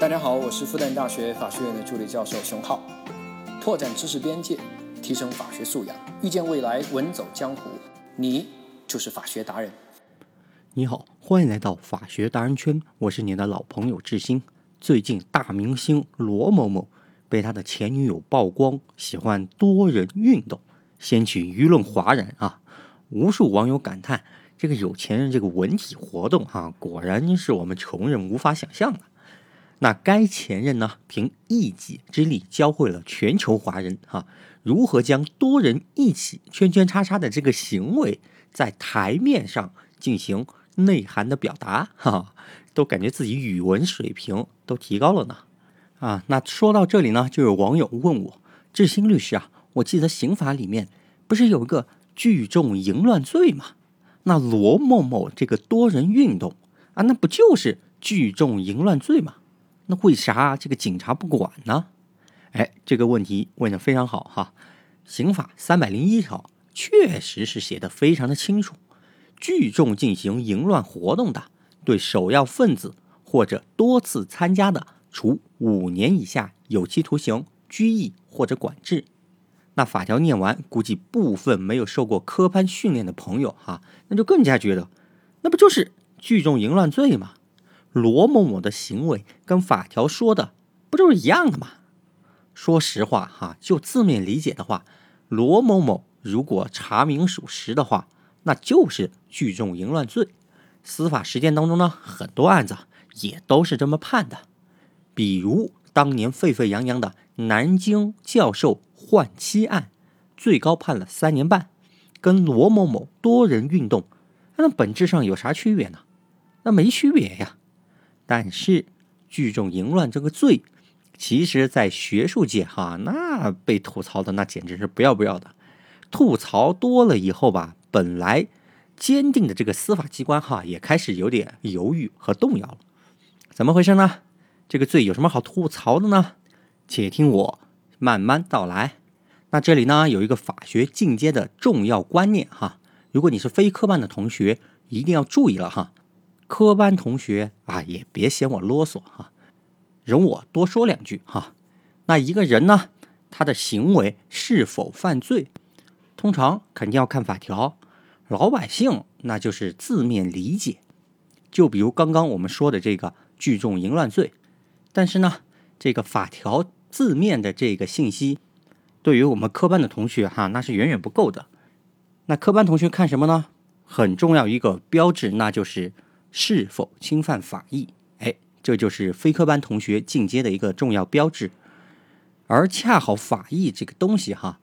大家好，我是复旦大学法学院的助理教授熊浩，拓展知识边界，提升法学素养，遇见未来，稳走江湖。你就是法学达人。你好，欢迎来到法学达人圈，我是你的老朋友志新。最近大明星罗某某被他的前女友曝光喜欢多人运动，掀起舆论哗然啊！无数网友感叹：这个有钱人这个文体活动啊，果然是我们穷人无法想象的。那该前任呢，凭一己之力教会了全球华人哈，如何将多人一起圈圈叉叉的这个行为在台面上进行内涵的表达哈，都感觉自己语文水平都提高了呢。啊，那说到这里呢，就有网友问我，志新律师啊，我记得刑法里面不是有一个聚众淫乱罪吗？那罗某某这个多人运动啊，那不就是聚众淫乱罪吗？那为啥这个警察不管呢？哎，这个问题问的非常好哈。刑法三百零一条确实是写的非常的清楚，聚众进行淫乱活动的，对首要分子或者多次参加的，处五年以下有期徒刑、拘役或者管制。那法条念完，估计部分没有受过科班训练的朋友哈，那就更加觉得，那不就是聚众淫乱罪吗？罗某某的行为跟法条说的不就是一样的吗？说实话哈，就字面理解的话，罗某某如果查明属实的话，那就是聚众淫乱罪。司法实践当中呢，很多案子也都是这么判的。比如当年沸沸扬扬的南京教授换妻案，最高判了三年半，跟罗某某多人运动，那本质上有啥区别呢？那没区别呀。但是聚众淫乱这个罪，其实，在学术界哈，那被吐槽的那简直是不要不要的。吐槽多了以后吧，本来坚定的这个司法机关哈，也开始有点犹豫和动摇了。怎么回事呢？这个罪有什么好吐槽的呢？且听我慢慢道来。那这里呢，有一个法学进阶的重要观念哈，如果你是非科班的同学，一定要注意了哈。科班同学啊，也别嫌我啰嗦哈，容我多说两句哈。那一个人呢，他的行为是否犯罪，通常肯定要看法条。老百姓那就是字面理解。就比如刚刚我们说的这个聚众淫乱罪，但是呢，这个法条字面的这个信息，对于我们科班的同学哈，那是远远不够的。那科班同学看什么呢？很重要一个标志，那就是。是否侵犯法益？哎，这就是非科班同学进阶的一个重要标志。而恰好法益这个东西哈，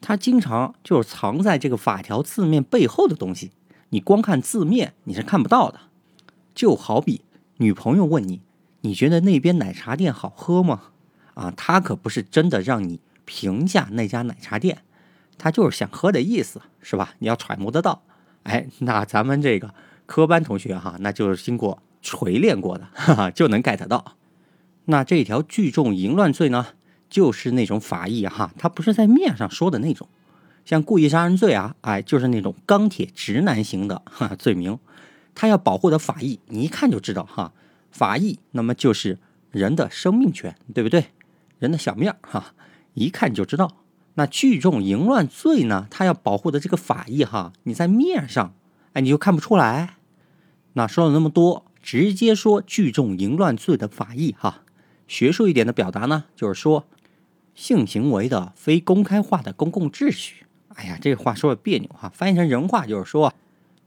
它经常就是藏在这个法条字面背后的东西，你光看字面你是看不到的。就好比女朋友问你，你觉得那边奶茶店好喝吗？啊，他可不是真的让你评价那家奶茶店，他就是想喝的意思，是吧？你要揣摩得到。哎，那咱们这个。科班同学哈，那就是经过锤炼过的，哈哈，就能 get 到。那这条聚众淫乱罪呢，就是那种法益哈，它不是在面上说的那种，像故意杀人罪啊，哎，就是那种钢铁直男型的 哈罪名。他要保护的法益，你一看就知道哈，法益那么就是人的生命权，对不对？人的小命哈，一看就知道。那聚众淫乱罪呢，他要保护的这个法益哈，你在面上哎你就看不出来。那说了那么多，直接说聚众淫乱罪的法益哈。学术一点的表达呢，就是说性行为的非公开化的公共秩序。哎呀，这话说的别扭哈，翻译成人话就是说，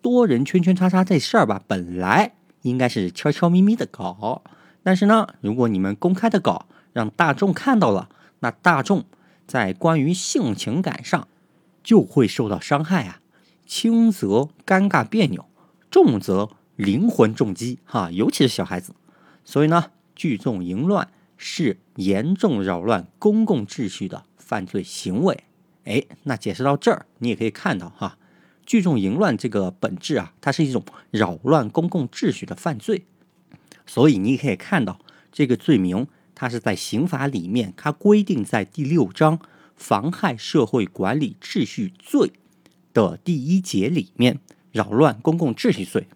多人圈圈叉叉这事儿吧，本来应该是悄悄咪咪的搞，但是呢，如果你们公开的搞，让大众看到了，那大众在关于性情感上就会受到伤害啊，轻则尴尬别扭，重则。灵魂重击，哈，尤其是小孩子，所以呢，聚众淫乱是严重扰乱公共秩序的犯罪行为。哎，那解释到这儿，你也可以看到，哈，聚众淫乱这个本质啊，它是一种扰乱公共秩序的犯罪。所以你也可以看到，这个罪名它是在刑法里面，它规定在第六章妨害社会管理秩序罪的第一节里面，扰乱公共秩序罪。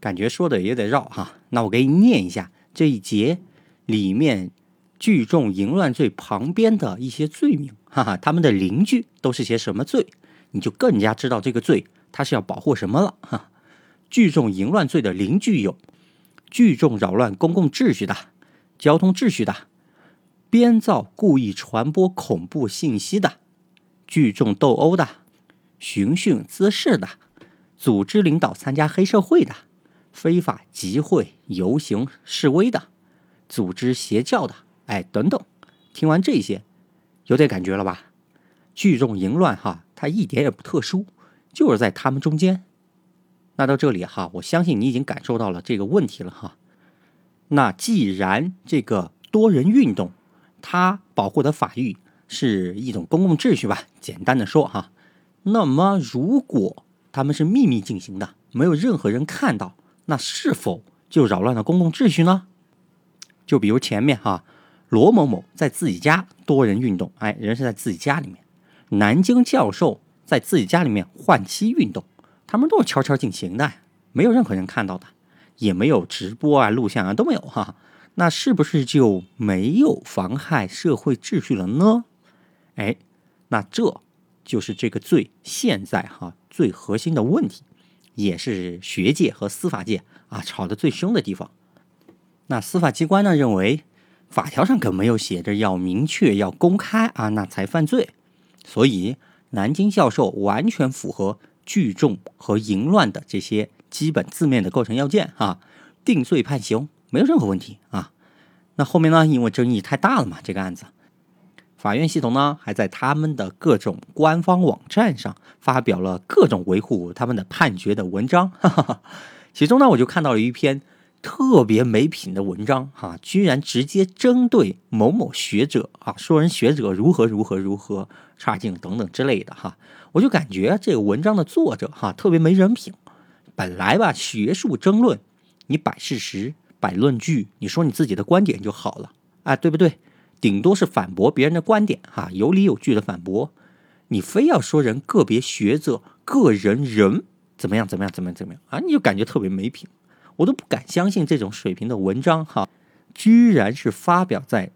感觉说的也得绕哈，那我给你念一下这一节里面聚众淫乱罪旁边的一些罪名，哈哈，他们的邻居都是些什么罪，你就更加知道这个罪它是要保护什么了。哈，聚众淫乱罪的邻居有聚众扰乱公共秩序的、交通秩序的、编造故意传播恐怖信息的、聚众斗殴的、寻衅滋事的、组织领导参加黑社会的。非法集会、游行、示威的，组织邪教的，哎，等等。听完这些，有点感觉了吧？聚众淫乱，哈，它一点也不特殊，就是在他们中间。那到这里哈，我相信你已经感受到了这个问题了哈。那既然这个多人运动，它保护的法律是一种公共秩序吧？简单的说哈，那么如果他们是秘密进行的，没有任何人看到。那是否就扰乱了公共秩序呢？就比如前面哈，罗某某在自己家多人运动，哎，人是在自己家里面；南京教授在自己家里面换妻运动，他们都是悄悄进行的，没有任何人看到的，也没有直播啊、录像啊都没有哈。那是不是就没有妨害社会秩序了呢？哎，那这就是这个罪现在哈最核心的问题。也是学界和司法界啊吵得最凶的地方。那司法机关呢认为，法条上可没有写着要明确要公开啊，那才犯罪。所以南京教授完全符合聚众和淫乱的这些基本字面的构成要件啊，定罪判刑没有任何问题啊。那后面呢，因为争议太大了嘛，这个案子。法院系统呢，还在他们的各种官方网站上发表了各种维护他们的判决的文章。哈哈哈。其中呢，我就看到了一篇特别没品的文章，哈，居然直接针对某某学者啊，说人学者如何如何如何差劲等等之类的，哈，我就感觉这个文章的作者哈特别没人品。本来吧，学术争论，你摆事实、摆论据，你说你自己的观点就好了，啊，对不对？顶多是反驳别人的观点，哈，有理有据的反驳。你非要说人个别学者、个人人怎么样怎么样怎么样怎么样啊，你就感觉特别没品。我都不敢相信这种水平的文章，哈，居然是发表在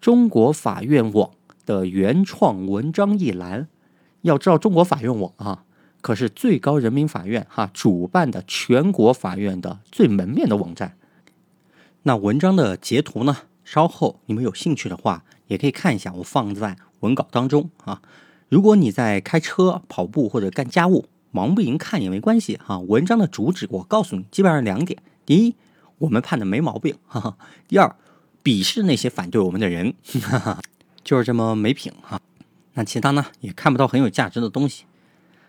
中国法院网的原创文章一栏。要知道，中国法院网啊，可是最高人民法院哈主办的全国法院的最门面的网站。那文章的截图呢？稍后你们有兴趣的话，也可以看一下，我放在文稿当中啊。如果你在开车、跑步或者干家务，忙不赢看也没关系哈。文章的主旨我告诉你，基本上两点：第一，我们判的没毛病；哈哈；第二，鄙视那些反对我们的人，哈哈，就是这么没品哈。那其他呢，也看不到很有价值的东西。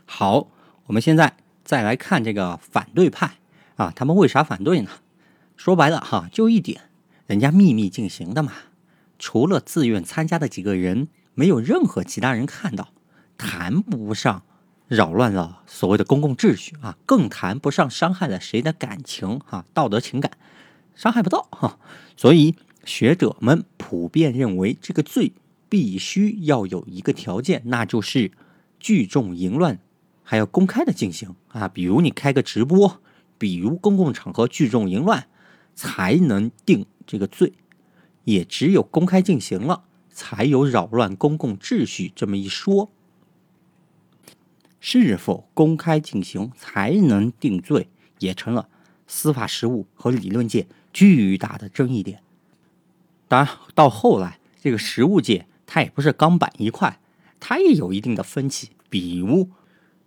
好，我们现在再来看这个反对派啊，他们为啥反对呢？说白了哈，就一点。人家秘密进行的嘛，除了自愿参加的几个人，没有任何其他人看到，谈不上扰乱了所谓的公共秩序啊，更谈不上伤害了谁的感情啊，道德情感伤害不到哈。所以学者们普遍认为，这个罪必须要有一个条件，那就是聚众淫乱还要公开的进行啊，比如你开个直播，比如公共场合聚众淫乱，才能定。这个罪，也只有公开进行了，才有扰乱公共秩序这么一说。是否公开进行才能定罪，也成了司法实务和理论界巨大的争议点。当然，到后来，这个实务界它也不是钢板一块，它也有一定的分歧。比如，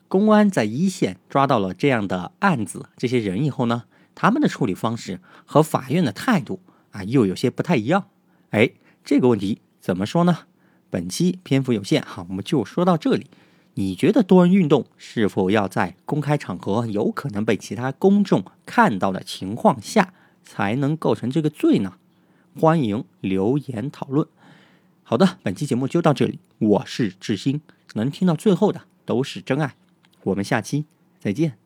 公安在一线抓到了这样的案子、这些人以后呢，他们的处理方式和法院的态度。啊，又有些不太一样。哎，这个问题怎么说呢？本期篇幅有限，哈，我们就说到这里。你觉得多人运动是否要在公开场合、有可能被其他公众看到的情况下才能构成这个罪呢？欢迎留言讨论。好的，本期节目就到这里。我是志新，能听到最后的都是真爱。我们下期再见。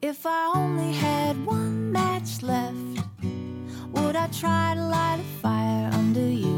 If I only had one match left. I try to light a fire under you.